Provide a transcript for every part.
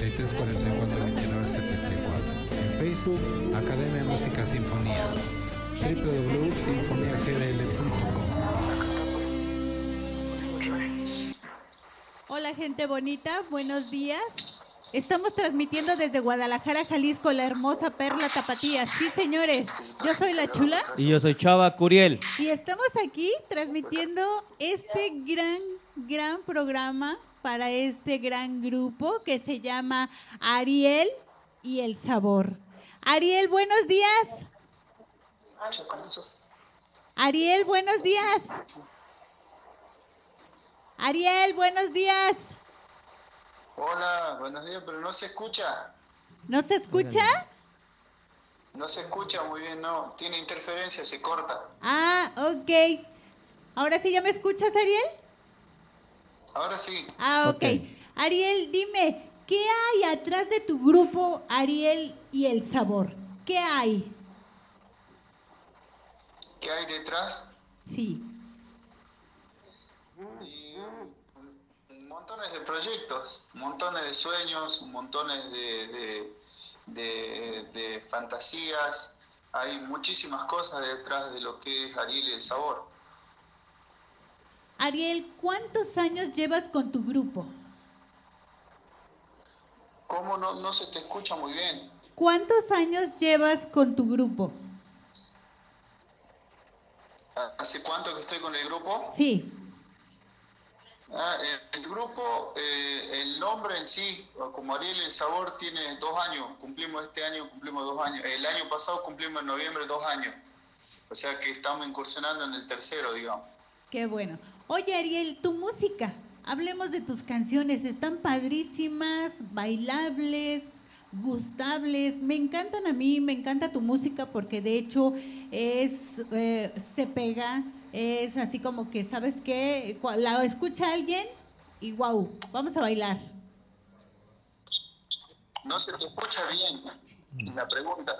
33 44 29 74. En Facebook, Academia de Música Sinfonía. www.sinfoniagdl.com. Hola gente bonita, buenos días. Estamos transmitiendo desde Guadalajara, Jalisco, la hermosa perla tapatía. Sí, señores, yo soy la chula. Y yo soy Chava Curiel. Y estamos aquí transmitiendo este gran, gran programa para este gran grupo que se llama Ariel y el Sabor. Ariel, buenos días. Ariel, buenos días. Ariel, buenos días. Hola, buenos días, pero no se escucha. ¿No se escucha? No se escucha muy bien, no. Tiene interferencia, se corta. Ah, ok. ¿Ahora sí ya me escuchas, Ariel? Ahora sí. Ah, ok. Ariel, dime, ¿qué hay atrás de tu grupo Ariel y el Sabor? ¿Qué hay? ¿Qué hay detrás? Sí. montones de proyectos, montones de sueños, montones de, de, fantasías. Hay muchísimas cosas detrás de lo que es Ariel y el sabor. Ariel, ¿cuántos años llevas con tu grupo? ¿Cómo no, no se te escucha muy bien? ¿Cuántos años llevas con tu grupo? ¿Hace cuánto que estoy con el grupo? Sí. Ah, el grupo, eh, el nombre en sí, como Ariel el Sabor, tiene dos años. Cumplimos este año, cumplimos dos años. El año pasado cumplimos en noviembre dos años. O sea que estamos incursionando en el tercero, digamos. Qué bueno. Oye, Ariel, tu música. Hablemos de tus canciones. Están padrísimas, bailables, gustables. Me encantan a mí, me encanta tu música porque de hecho es eh, se pega es así como que, ¿sabes qué? La escucha alguien y wow, vamos a bailar. No se te escucha bien la pregunta.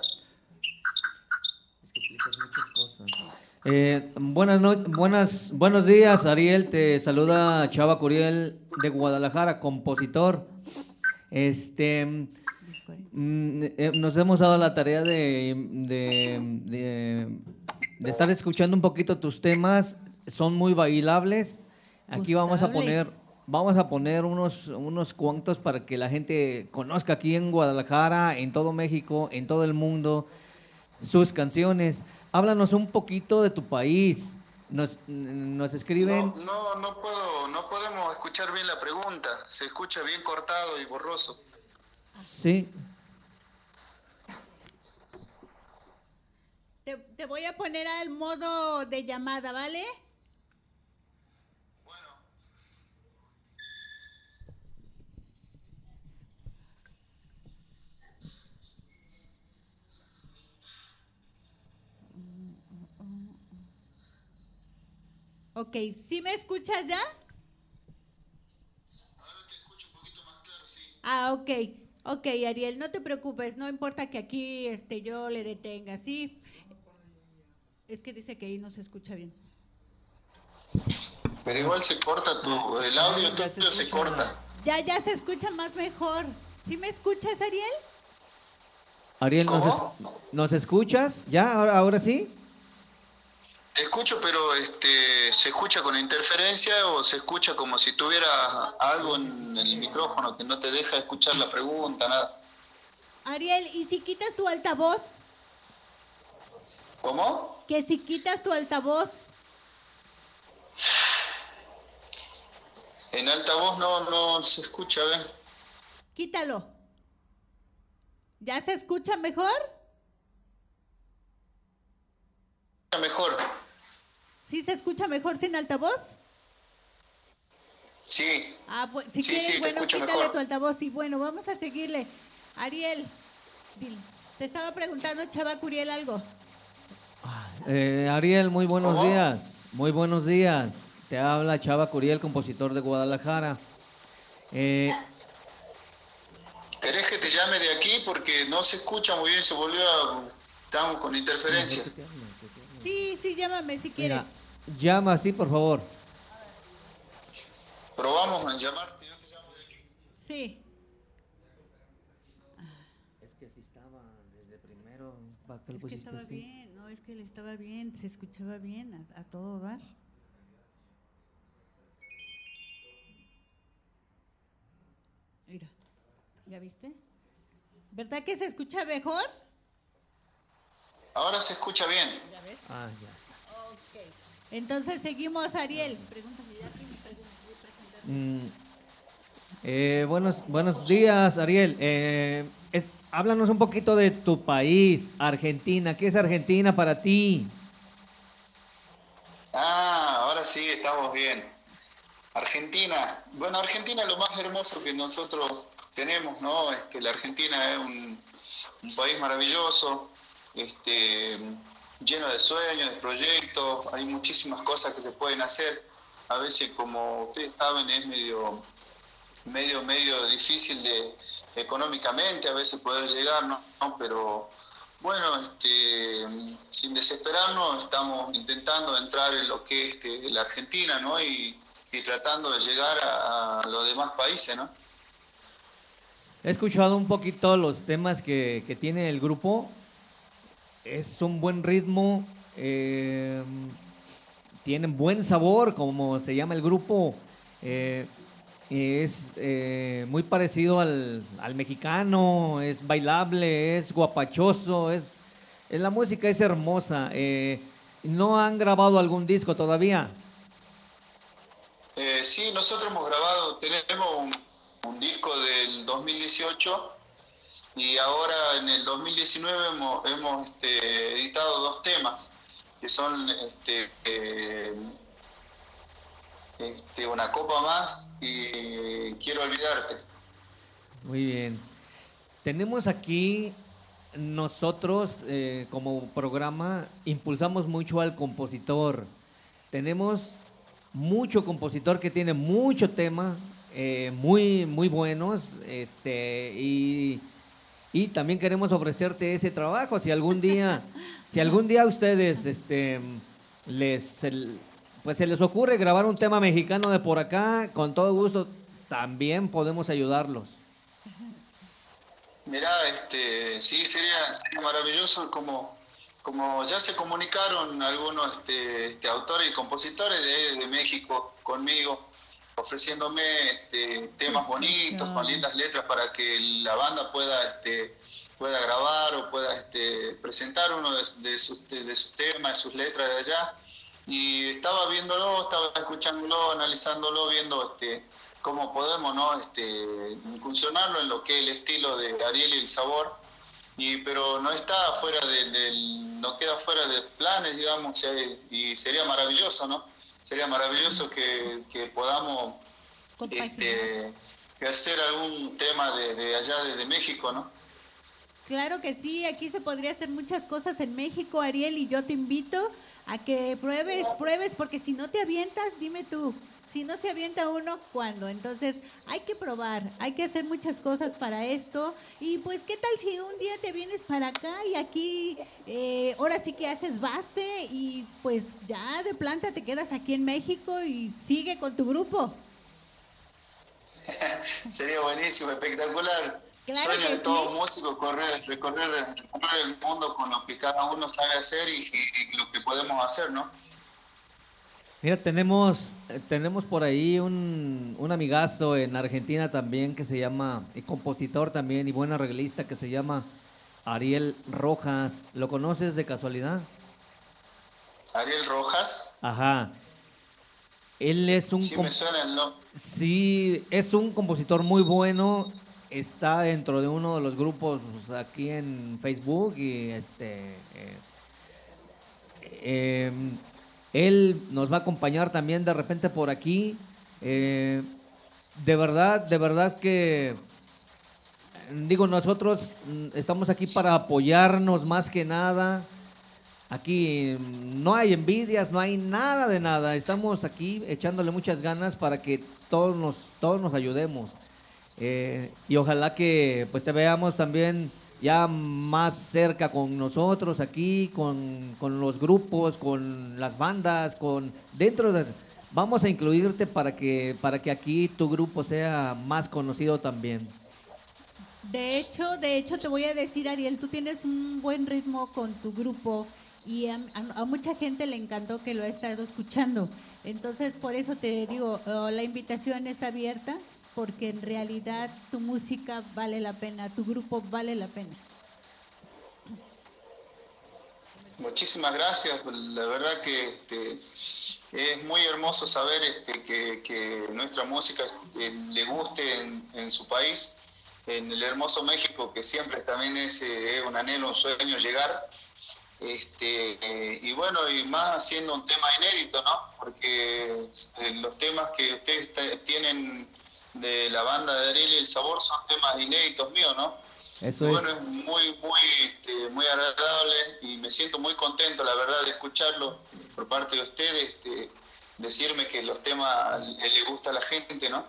Eh, buenas, buenas, buenos días, Ariel. Te saluda Chava Curiel de Guadalajara, compositor. Este, mm, eh, nos hemos dado la tarea de, de de estar escuchando un poquito tus temas. Son muy bailables. Aquí vamos a poner, vamos a poner unos, unos cuantos para que la gente conozca aquí en Guadalajara, en todo México, en todo el mundo, sus canciones. Háblanos un poquito de tu país. Nos, nos escriben. No, no, no, puedo, no podemos escuchar bien la pregunta. Se escucha bien cortado y borroso. Sí. Te, voy a poner al modo de llamada, ¿vale? Ok, ¿sí me escuchas ya? Ahora te escucho un poquito más claro, sí. Ah, ok. Ok, Ariel, no te preocupes, no importa que aquí este, yo le detenga, ¿sí? Es que dice que ahí no se escucha bien. Pero igual se corta tu, el audio tuyo se, corta. Ya, ya se escucha más mejor. ¿Sí me escuchas, Ariel? Ariel, ¿nos, escuchas? ¿Ya? ¿Ahora, ¿Ahora sí? Te escucho, pero este, ¿se escucha con interferencia o se escucha como si tuviera algo en el micrófono que no te deja escuchar la pregunta, nada? Ariel, ¿y si quitas tu altavoz? ¿Cómo? Que si quitas tu altavoz. En altavoz no, no se escucha, ¿ves? Quítalo. ¿Ya se escucha mejor? Mejor. ¿Sí se escucha mejor sin altavoz? Sí. Ah, pues, si quieres, bueno, quítale tu altavoz. Y bueno, vamos a seguirle. Ariel, te estaba preguntando, Chava Curiel, algo. Eh, Ariel, muy buenos días. Muy buenos días. Te habla Chava Curiel, compositor de Guadalajara. Eh, ¿Querés que te llame de aquí? Porque no se escucha muy bien, se volvió a... Estamos con interferencia. Sí, sí, llámame si quieres. Llama así, por favor. Probamos a llamarte, yo te llamo de aquí. Sí. que si estaba desde primero, ¿para qué lo Es que estaba así? bien, no, es que él estaba bien, se escuchaba bien a, a todo dar. Mira, ¿ya viste? ¿Verdad que se escucha mejor? Ahora se escucha bien. ¿Ya ves? Ah, ya está. Ok. Entonces seguimos, Ariel. Mm, eh, buenos, buenos días, Ariel. Eh, es- háblanos un poquito de tu país, Argentina. ¿Qué es Argentina para ti? Ah, ahora sí, estamos bien. Argentina. Bueno, Argentina es lo más hermoso que nosotros tenemos, ¿no? Este, la Argentina es un, un país maravilloso, este, lleno de sueños, de proyectos, hay muchísimas cosas que se pueden hacer. A veces, como ustedes saben, es medio, medio, medio difícil de, económicamente a veces poder llegar, ¿no? Pero bueno, este, sin desesperarnos, estamos intentando entrar en lo que es este, la Argentina, ¿no? Y, tratando de llegar a, los demás países, ¿no? He escuchado un poquito los temas que tiene el grupo. Es un buen ritmo, eh, tienen buen sabor, como se llama el grupo. eh, es eh, muy parecido al, al mexicano, es bailable, es guapachoso, es, es- la música es hermosa. eh, ¿No han grabado algún disco todavía? Eh, sí, nosotros hemos grabado, tenemos un disco del 2018 y ahora en el 2019 hemos, este, editado dos temas que son este, eh, este, Una copa más y Quiero olvidarte. Muy bien. Tenemos aquí nosotros eh, como programa impulsamos mucho al compositor. Tenemos mucho compositor que tiene mucho tema, eh, muy muy buenos, este y, y también queremos ofrecerte ese trabajo. Si algún día, si algún día a ustedes, este, les pues se les ocurre grabar un tema mexicano de por acá, con todo gusto también podemos ayudarlos. Mirá, este, sí, sería, sería maravilloso como, como ya se comunicaron algunos este, este, autores y compositores de, de México conmigo, ofreciéndome este, temas bonitos, con lindas letras para que la banda pueda, este, pueda grabar o pueda este, presentar uno de, de sus, de, de sus temas, de sus letras de allá. Y estaba viéndolo, estaba escuchándolo, analizándolo, viendo este, cómo podemos ¿no? este, incursionarlo en lo que es el estilo de Ariel y el sabor, y, pero no está fuera de, del, no queda fuera de planes, digamos, y sería maravilloso, ¿no? Sería maravilloso que, que podamos este, ejercer algún tema de, de allá desde México, ¿no? Claro que sí, aquí se podría hacer muchas cosas en México, Ariel, y yo te invito a que pruebes, pruebes, porque si no te avientas, dime tú, si no se avienta uno, ¿cuándo? Entonces, hay que probar, hay que hacer muchas cosas para esto. Y pues, ¿qué tal si un día te vienes para acá y aquí, eh, ahora sí que haces base y pues ya de planta te quedas aquí en México y sigue con tu grupo? Sería buenísimo, espectacular. Claro Sueño de todo sí. músico, correr, recorrer, recorrer el mundo con lo que cada uno sabe hacer y, y- y lo que podemos hacer, ¿no? Mira, tenemos, eh, tenemos por ahí un, un amigazo en Argentina también que se llama, y compositor también y buen arreglista que se llama Ariel Rojas. ¿Lo conoces de casualidad? Ariel Rojas, Ajá. Él es un... sí me suena el nombre. Sí, es un compositor muy bueno. Está dentro de uno de los grupos pues, aquí en Facebook y este. eh, eh, él nos va a acompañar también de repente por aquí. Eh, de verdad, de verdad que digo nosotros mm, estamos aquí para apoyarnos más que nada. Aquí mm, no hay envidias, no hay nada de nada. Estamos aquí echándole muchas ganas para que todos nos, todos nos ayudemos. Eh, y ojalá que pues te veamos también ya más cerca con nosotros aquí, con, con los grupos, con las bandas, con dentro de vamos a incluirte para que para que aquí tu grupo sea más conocido también. De hecho, de hecho te voy a decir, Ariel, tú tienes un buen ritmo con tu grupo y a, a- mucha gente le encantó que lo ha estado escuchando. Entonces, por eso te digo, eh, la invitación está abierta porque en realidad tu música vale la pena, tu grupo vale la pena. Muchísimas gracias. La verdad que este, es muy hermoso saber este, que, que nuestra música eh, le guste en, en su país, en el hermoso México, que siempre también es, eh, un anhelo, un sueño llegar. Este, eh, y bueno, y más haciendo un tema inédito, ¿no? Porque eh, los temas que ustedes te- tienen de la banda de Ariel y el Sabor son temas inéditos míos, ¿no? Eso bueno, es. es muy, muy, este, muy agradable y me siento muy contento, la verdad, de escucharlo por parte de ustedes, este, decirme que los temas le, gusta a la gente, ¿no?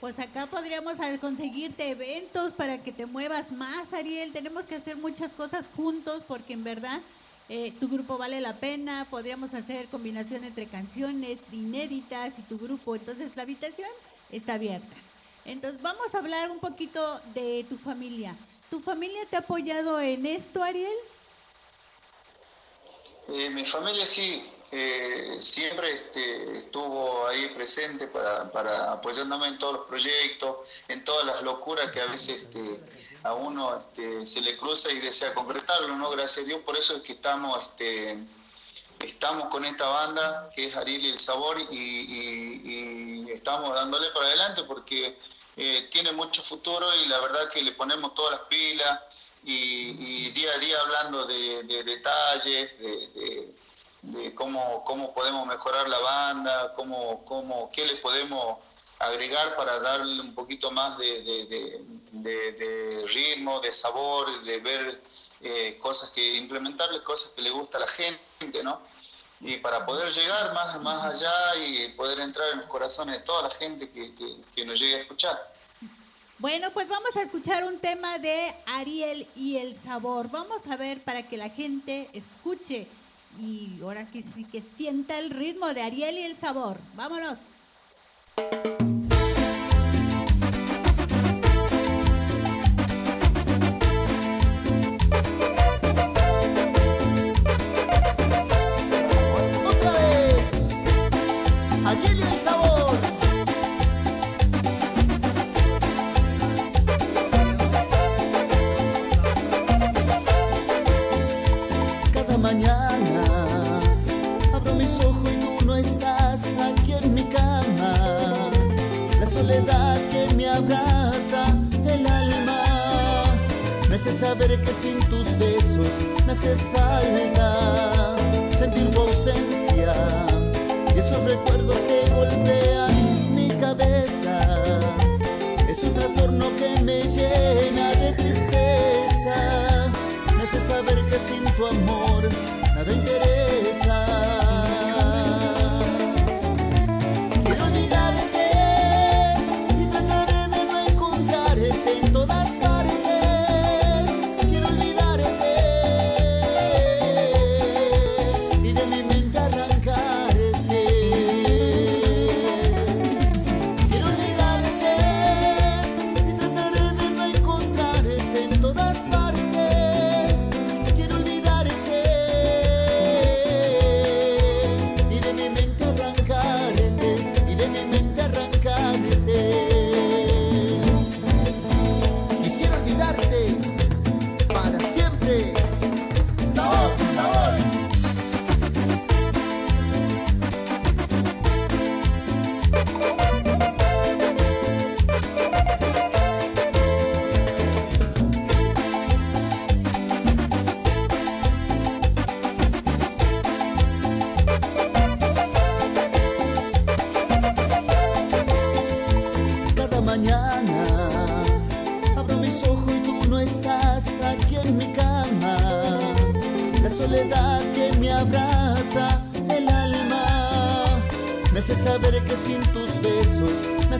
Pues acá podríamos conseguirte eventos para que te muevas más, Ariel. Tenemos que hacer muchas cosas juntos porque en verdad eh, tu grupo vale la pena. Podríamos hacer combinación entre canciones inéditas y tu grupo. Entonces la habitación está abierta. Entonces vamos a hablar un poquito de tu familia. ¿Tu familia te ha apoyado en esto, Ariel? Eh, mi familia sí, eh, siempre este, estuvo ahí presente para, para apoyándome en todos los proyectos, en todas las locuras que a veces este, a uno este, se le cruza y desea concretarlo, ¿no? Gracias a Dios, por eso es que estamos, este, estamos con esta banda que es Ariel y el Sabor y, y- y estamos dándole para adelante porque eh, tiene mucho futuro y la verdad que le ponemos todas las pilas y, día a día hablando de, de detalles, de, cómo, cómo podemos mejorar la banda, cómo, cómo, qué le podemos agregar para darle un poquito más de- de ritmo, de sabor, de ver eh, cosas que, implementarle cosas que le gusta a la gente, ¿no? Y para poder llegar más, más allá y poder entrar en los corazones de toda la gente que, que- que nos llegue a escuchar. Bueno, pues vamos a escuchar un tema de Ariel y el sabor. Vamos a ver para que la gente escuche y ahora que sí que sienta el ritmo de Ariel y el sabor. Vámonos.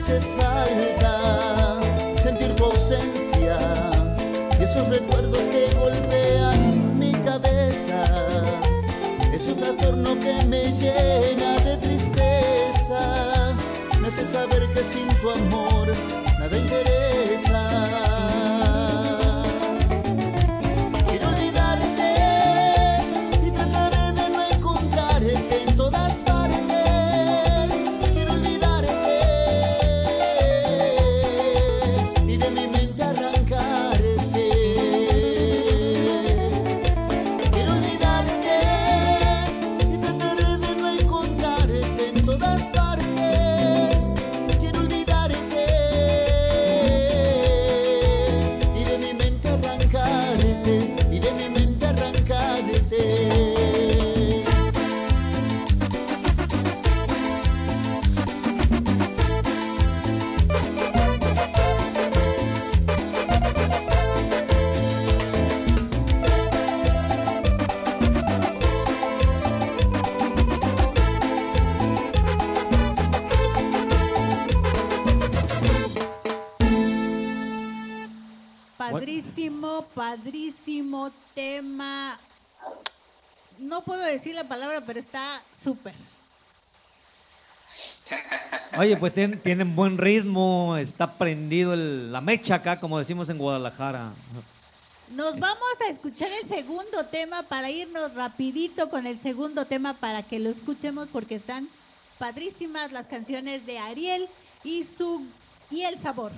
Haces falta sentir tu ausencia y esos recuerdos que golpean mi cabeza. Es un trastorno que me llena de tristeza. Me hace saber que sin tu amor nada interesa. Padrísimo, tema. No puedo decir la palabra, pero está súper. Oye, pues tienen, tienen buen ritmo, está prendido el- la mecha acá, como decimos en Guadalajara. Nos vamos a escuchar el segundo tema para irnos rapidito con el segundo tema para que lo escuchemos porque están padrísimas las canciones de Ariel y su y el sabor.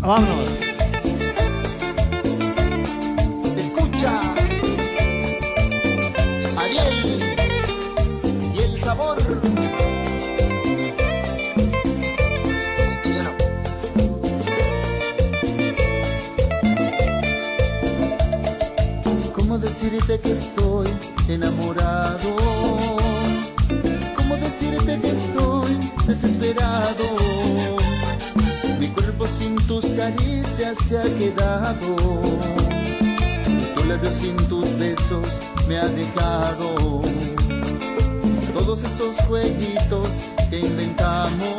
Vámonos. Escucha, Ariel y el sabor. ¿Cómo decirte que estoy enamorado? ¿Cómo decirte que estoy desesperado? Sin tus caricias se ha quedado. Tu labio sin tus besos me ha dejado. Todos esos jueguitos que inventamos,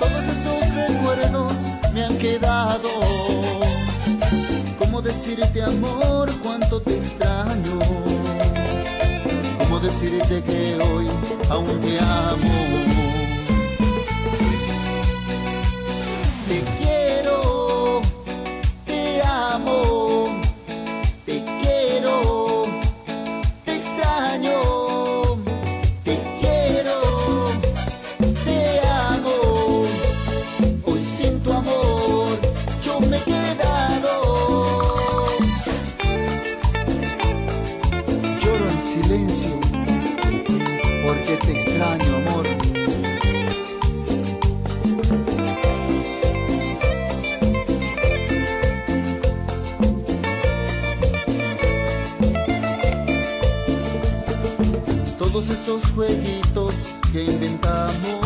todos esos recuerdos me han quedado. ¿Cómo decirte amor cuánto te extraño? ¿Cómo decirte que hoy aún te amo? Todos esos jueguitos que inventamos,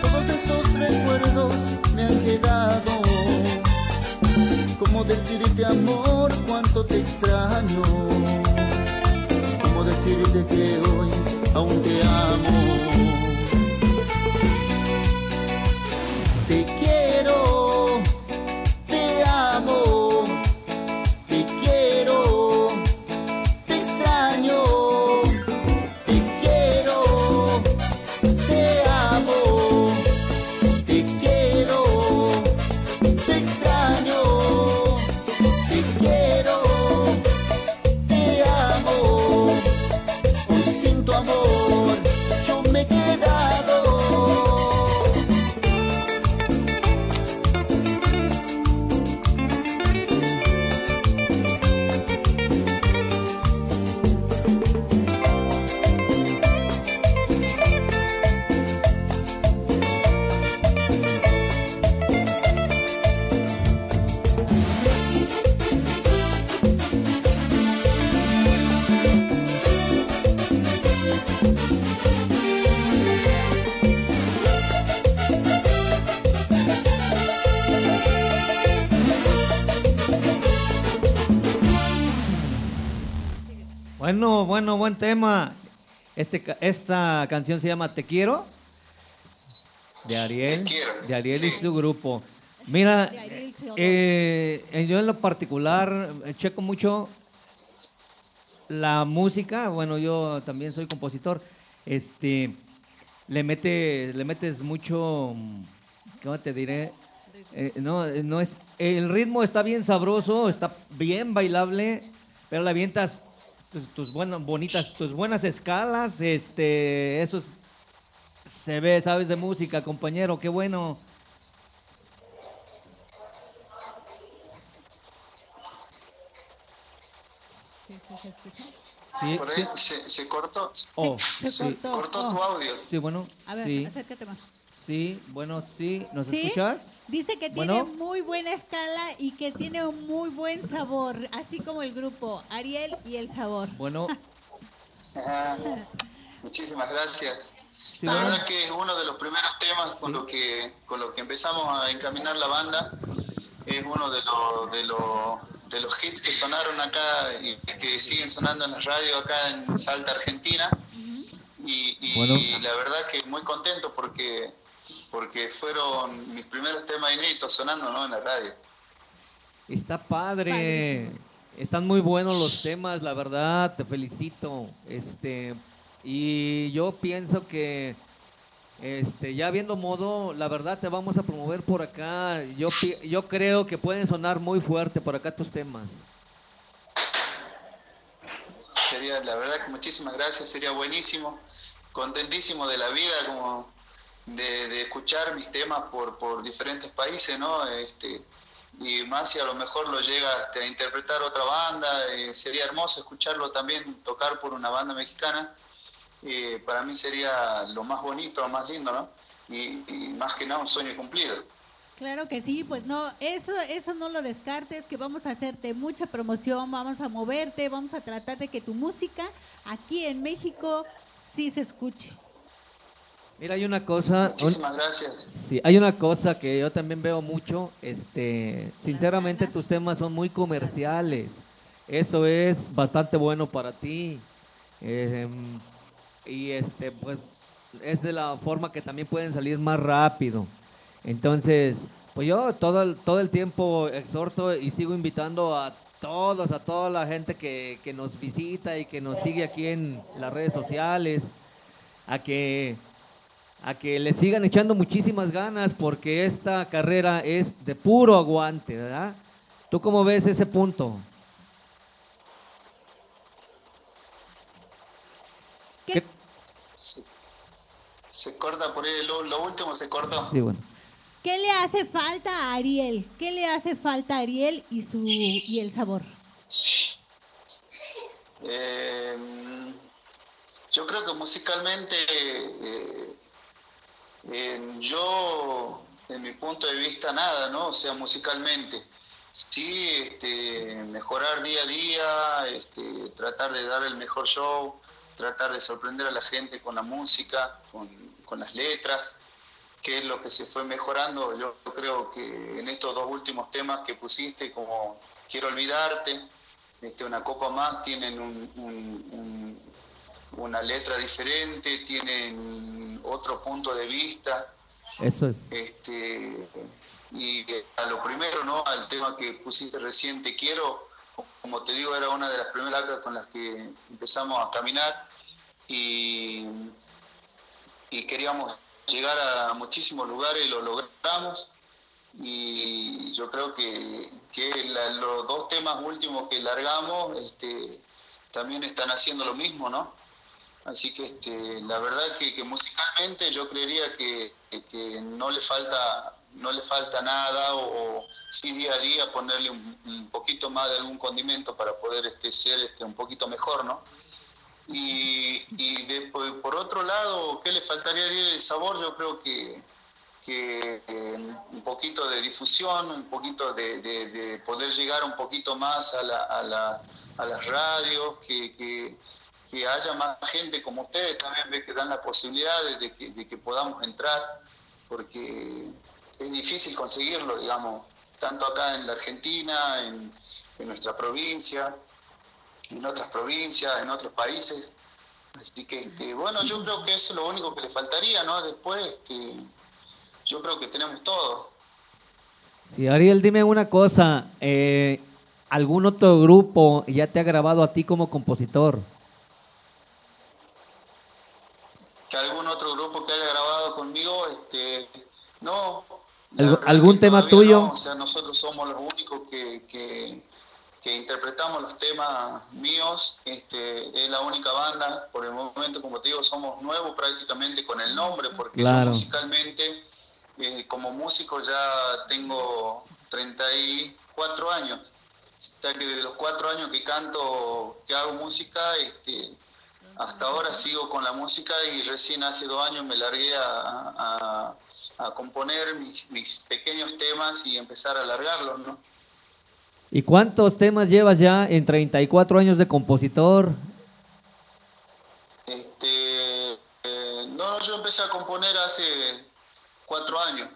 todos esos recuerdos me han quedado. ¿Cómo decirte amor cuánto te extraño? ¿Cómo decirte que hoy aún te amo? Bueno, bueno, buen tema. Este, esta canción se llama Te quiero. De Ariel. Te quiero, De Ariel y su grupo. Mira, eh, yo en lo particular eh, checo mucho la música. Bueno, yo también soy compositor. Este, le mete, le metes mucho, mm, ¿cómo te diré? Eh, no, no es, el ritmo está bien sabroso, está bien bailable, pero le avientas tus, tus buenas, bonitas, tus buenas escalas, este, eso es- se ve, sabes de música, compañero, qué bueno. Sí, sí, se escucha. Sí, Por sí. ahí se, se cortó. Oh, Se sí, cortó. Cortó Oh. tu audio. sí, bueno, A ver, sí, acércate más. Sí, bueno, sí, ¿nos ¿Sí? escuchas? Dice que Bueno. tiene muy buena escala y que tiene un muy buen sabor, así como el grupo Ariel y el sabor. Bueno. Muchísimas gracias. sí, La bueno, verdad que es uno de los primeros temas con lo que con lo que empezamos a encaminar la banda. Es uno de los de los de los hits que sonaron acá y que siguen sonando en la radio acá en Salta, Argentina. Y, y Bueno. la verdad que muy contento porque porque fueron mis primeros temas inéditos sonando ¿no? en la radio. Está padre. Están muy buenos los temas, la verdad, te felicito. Este, y yo pienso que este, ya viendo modo, la verdad te vamos a promover por acá. Yo yo creo que pueden sonar muy fuerte por acá tus temas. Sería, la verdad que muchísimas gracias, sería buenísimo, contentísimo de la vida, como de, de escuchar mis temas por, por diferentes países, ¿no? Este, y más si a lo mejor lo llega este, a interpretar otra banda, eh, sería hermoso escucharlo también tocar por una banda mexicana, eh, para mí sería lo más bonito, lo más lindo, ¿no? Y, y más que nada un sueño cumplido. Claro que sí, pues no, eso, eso no lo descartes, que vamos a hacerte mucha promoción, vamos a moverte, vamos a tratar de que tu música aquí en México sí se escuche. Mira, hay una cosa, un- Muchísimas gracias. sí, hay una cosa que yo también veo mucho, este, sinceramente tus temas son muy comerciales. Eso es bastante bueno para ti. Eh, y este, pues, es de la forma que también pueden salir más rápido. Entonces, pues yo todo el, todo el tiempo exhorto y sigo invitando a todos, a toda la gente que, que nos visita y que nos sigue aquí en las redes sociales, a que, a que le sigan echando muchísimas ganas porque esta carrera es de puro aguante, ¿verdad? ¿Tú cómo ves ese punto? ¿Qué- ¿Qué- Se, se corta por ahí, lo, lo último se cortó. Sí, bueno. ¿Qué le hace falta a Ariel? ¿Qué le hace falta a Ariel y su y el sabor? Eh, yo creo que musicalmente, eh, yo, en mi punto de vista, nada, ¿no? O sea, musicalmente. Sí, este, mejorar día a día, este, tratar de dar el mejor show, tratar de sorprender a la gente con la música, con, con las letras, que es lo que se fue mejorando. Yo creo que en estos dos últimos temas que pusiste, como Quiero olvidarte, este, una copa más, tienen un- un- un- una letra diferente, tienen otro punto de vista. Eso es. Este, y eh, a lo primero, ¿no? Al tema que pusiste recién, Te quiero, como te digo, era una de las primeras con las que empezamos a caminar y, y queríamos llegar a muchísimos lugares y lo logramos. Y yo creo que, que la- los dos temas últimos que largamos este, también están haciendo lo mismo, ¿no? Así que este, la verdad que, musicalmente yo creería que, que no le falta no le falta nada o, sí día a día ponerle un, poquito más de algún condimento para poder este, ser este, un poquito mejor, ¿no? Y, y de- por- otro lado, ¿qué le faltaría el sabor? Yo creo que, que eh, un poquito de difusión, un poquito de, de- de poder llegar un poquito más a, la- a la- a las radios, que, que- que haya más gente como ustedes también ve que dan la posibilidad de, que, de que podamos entrar, porque es difícil conseguirlo, digamos, tanto acá en la Argentina, en, en nuestra provincia, en otras provincias, en otros países. Así que, este, bueno, yo creo que eso es lo único que le faltaría, ¿no? Después, este, yo creo que tenemos todo. Sí, Ariel, dime una cosa. eh, ¿Algún otro grupo ya te ha grabado a ti como compositor? Que algún otro grupo que haya grabado conmigo, este, no. La ¿Algu- verdad algún tema tuyo? no, O sea, nosotros somos los únicos que, que, que interpretamos los temas míos. Este, es la única banda, por el momento, como te digo, somos nuevos prácticamente con el nombre, porque Claro. yo musicalmente, eh, como músico, ya tengo 34 años. O sea que desde los cuatro años que canto, que hago música, este, hasta ahora sigo con la música y recién hace dos años me largué a, a- a componer mis, mis pequeños temas y empezar a alargarlos, ¿no? ¿Y cuántos temas llevas ya en 34 años de compositor? Este, eh, no, no, yo empecé a componer hace cuatro años,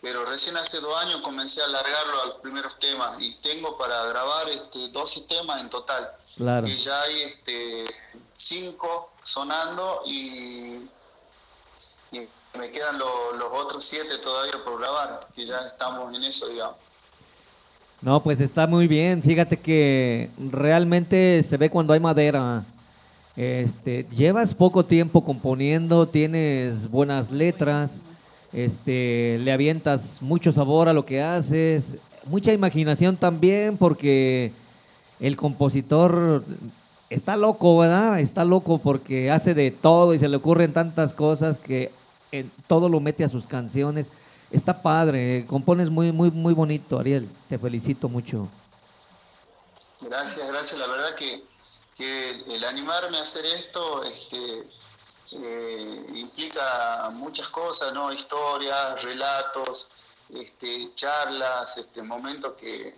pero recién hace dos años comencé a alargarlo a los primeros temas y tengo para grabar este, 12 temas en total. Claro. que ya hay este, cinco sonando y, y me quedan lo- los otros siete todavía por grabar, que ya estamos en eso, digamos. No, pues está muy bien. Fíjate que realmente se ve cuando hay madera. Este, llevas poco tiempo componiendo, tienes buenas letras, este, le avientas mucho sabor a lo que haces, mucha imaginación también, porque el compositor está loco, ¿verdad? Está loco porque hace de todo y se le ocurren tantas cosas que en todo lo mete a sus canciones. Está padre, compones muy, muy, muy bonito, Ariel. Te felicito mucho. Gracias, gracias. La verdad que, que el animarme a hacer esto este, eh, implica muchas cosas, ¿no? Historias, relatos, este, charlas, este, momentos que,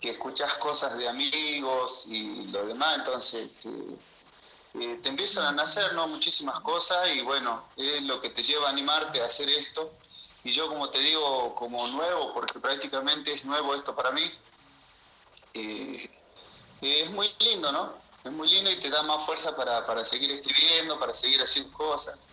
que escuchas cosas de amigos y lo demás. Entonces, este, eh, te empiezan a nacer, ¿no? Muchísimas cosas y bueno, es lo que te lleva a animarte a hacer esto. Y yo, como te digo, como nuevo, porque prácticamente es nuevo esto para mí, eh, es muy lindo, ¿no? Es muy lindo y te da más fuerza para, para seguir escribiendo, para seguir haciendo cosas.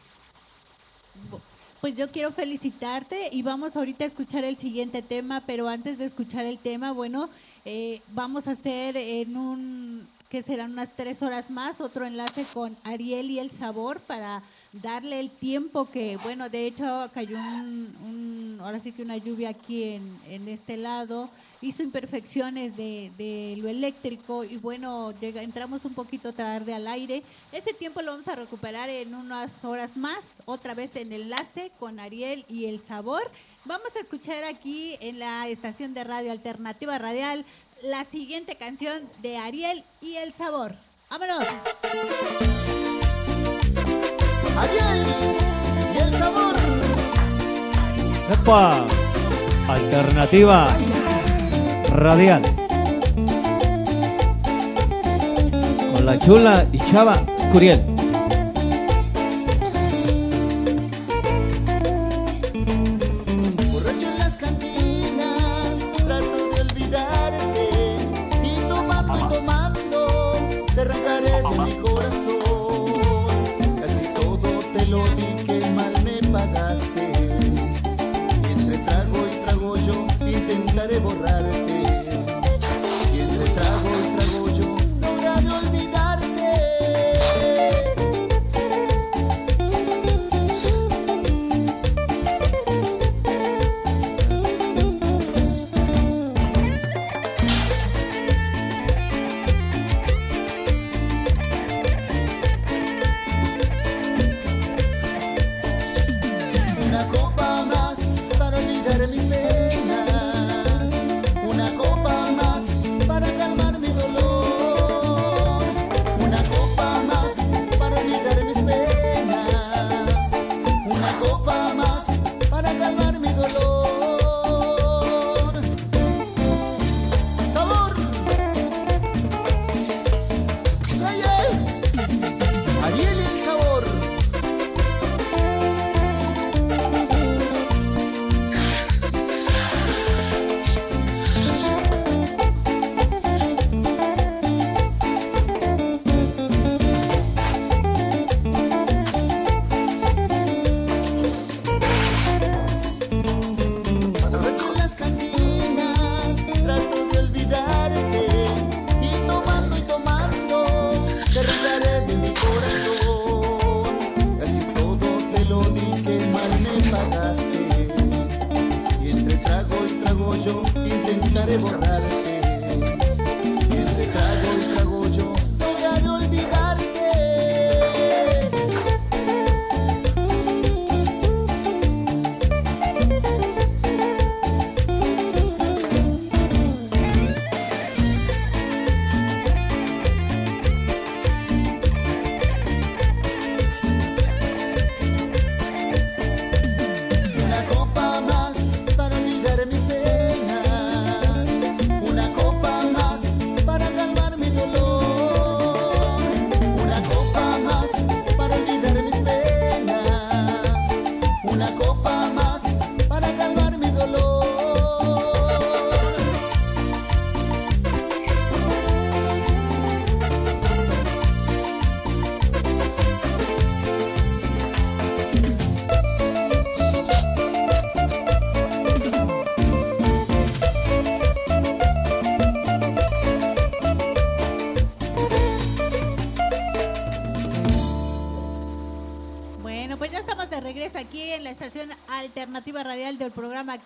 Pues yo quiero felicitarte y vamos ahorita a escuchar el siguiente tema, pero antes de escuchar el tema, bueno, eh, vamos a hacer en un, que serán unas tres horas más, otro enlace con Ariel y el sabor para darle el tiempo que, bueno, de hecho cayó un, un- ahora sí que una lluvia aquí en, en este lado, hizo imperfecciones de, de lo eléctrico y bueno, llega, entramos un poquito tarde al aire. Ese tiempo lo vamos a recuperar en unas horas más, otra vez en enlace con Ariel y el sabor. Vamos a escuchar aquí en la estación de radio Alternativa Radial la siguiente canción de Ariel y el sabor. ¡Vámonos! Ariel y el sabor. ¡Epa! Alternativa radial. Con la chula y chava Curiel.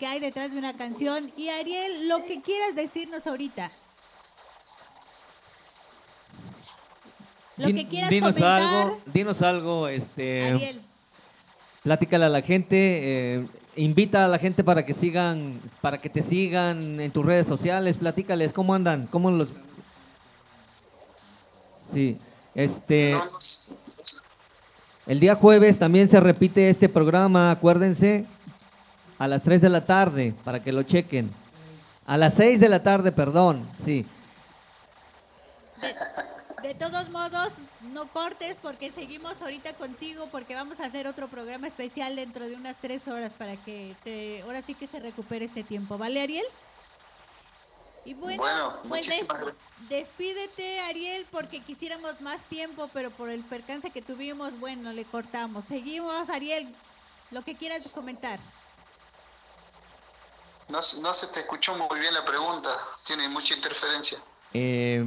Hay detrás de una canción. Y Ariel, lo que quieras decirnos ahorita. Lo que quieras dinos comentar. algo, dinos algo, este, Ariel, platícale a la gente, eh, invita a la gente para que sigan, para que te sigan en tus redes sociales, platícales cómo andan, cómo los, sí, este, el día jueves también se repite este programa, acuérdense, a las 3 de la tarde, para que lo chequen, a las 6 de la tarde, perdón, sí, de todos modos, no cortes porque seguimos ahorita contigo porque vamos a hacer otro programa especial dentro de unas tres horas para que te, ahora sí que se recupere este tiempo, ¿vale, Ariel? Y bueno, Bueno, pues des- despídete, Ariel, porque quisiéramos más tiempo, pero por el percance que tuvimos, bueno, le cortamos. Seguimos, Ariel, lo que quieras comentar. No, se- no se te escuchó muy bien la pregunta, tiene mucha interferencia. Eh,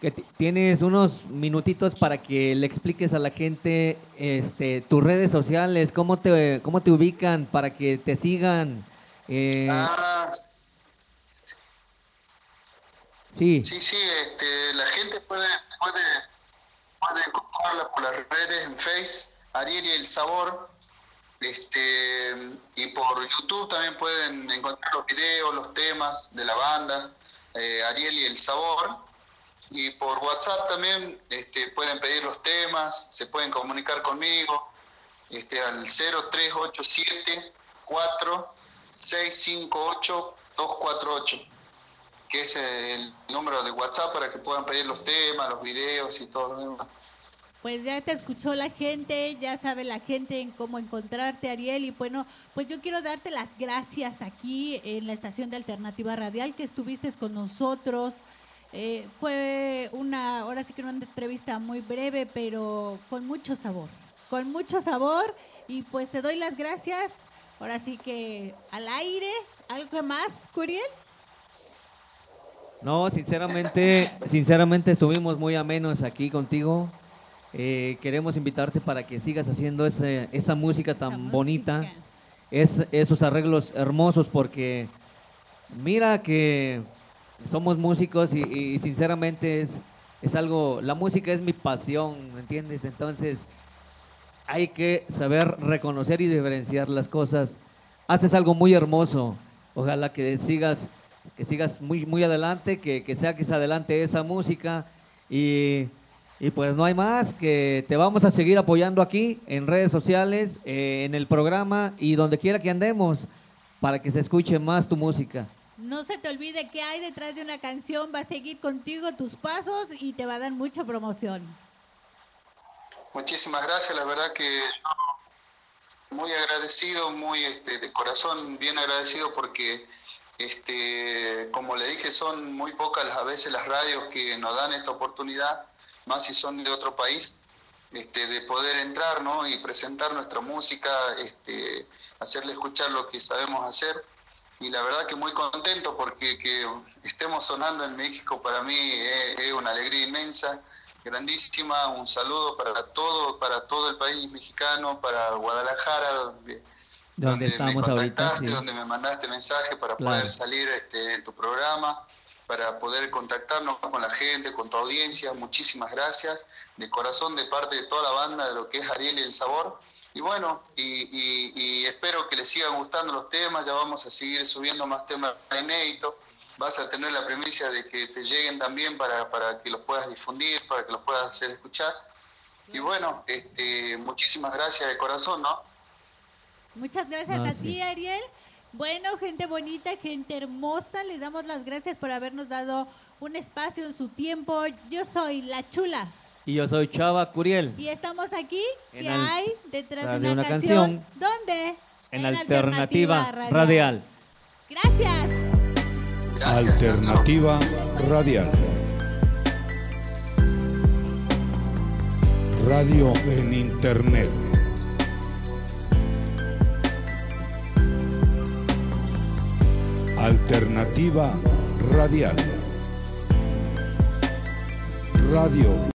ti- tienes unos minutitos para que le expliques a la gente este, tus redes sociales, cómo te, cómo te ubican para que te sigan. Eh, Ah, sí, sí, sí, este, la gente puede, puede, puede encontrarla por las redes en Face, Ariel y el Sabor, este, y por YouTube también pueden encontrar los videos, los temas de la banda, eh, Ariel y el Sabor. Y por WhatsApp también este, pueden pedir los temas, se pueden comunicar conmigo este, al 0387 4 658 248, que es el número de WhatsApp para que puedan pedir los temas, los videos y todo lo demás. Pues ya te escuchó la gente, ya sabe la gente en cómo encontrarte, Ariel. Y bueno, pues yo quiero darte las gracias aquí en la estación de Alternativa Radial que estuviste con nosotros. Eh, fue una, ahora sí que una entrevista muy breve, pero con mucho sabor. Con mucho sabor. Y pues te doy las gracias. Ahora sí que al aire. ¿Algo más, Curiel? no, sinceramente, sinceramente estuvimos muy amenos aquí contigo. Eh, queremos invitarte para que sigas haciendo ese- esa música tan Esa bonita. música. es, esos arreglos hermosos porque mira que somos músicos y, y sinceramente es, es algo, la música es mi pasión, ¿me entiendes? Entonces hay que saber reconocer y diferenciar las cosas. Haces algo muy hermoso, ojalá que sigas, que sigas muy, muy adelante, que, que saques adelante esa música y, y pues no hay más, que te vamos a seguir apoyando aquí en redes sociales, eh, en el programa y donde quiera que andemos para que se escuche más tu música. No se te olvide que hay detrás de una canción, va a seguir contigo tus pasos y te va a dar mucha promoción. Muchísimas gracias, la verdad que yo muy agradecido, muy este, de corazón bien agradecido porque, este, como le dije, son muy pocas las- a veces las radios que nos dan esta oportunidad, más si son de otro país, este, de poder entrar ¿no? y presentar nuestra música, este, hacerle escuchar lo que sabemos hacer. Y la verdad que muy contento porque que estemos sonando en México para mí es, es una alegría inmensa grandísima, un saludo para todo, para todo el país mexicano, para Guadalajara, donde, Donde me estamos ahorita, contactaste, sí. donde me mandaste mensaje para Claro. poder salir este, en tu programa, para poder contactarnos con la gente, con tu audiencia. Muchísimas gracias, de corazón, de parte de toda la banda, de lo que es Ariel y el Sabor. Y bueno, y, y- y espero que les sigan gustando los temas, ya vamos a seguir subiendo más temas inéditos vas a tener la premisa de que te lleguen también para, para que los puedas difundir, para que los puedas hacer escuchar. Y bueno, este, muchísimas gracias de corazón, ¿no? Muchas gracias No, a sí. ti, Ariel. Bueno, gente bonita, gente hermosa, les damos las gracias por habernos dado un espacio en su tiempo. Yo soy La Chula Y yo soy Chava Curiel, y estamos aquí, En que al- hay detrás de una, una canción. canción, ¿Dónde? en Alternativa Radial. Radial. Gracias. Gracias. Alternativa Radial. Radio en Internet. Alternativa Radial. Radio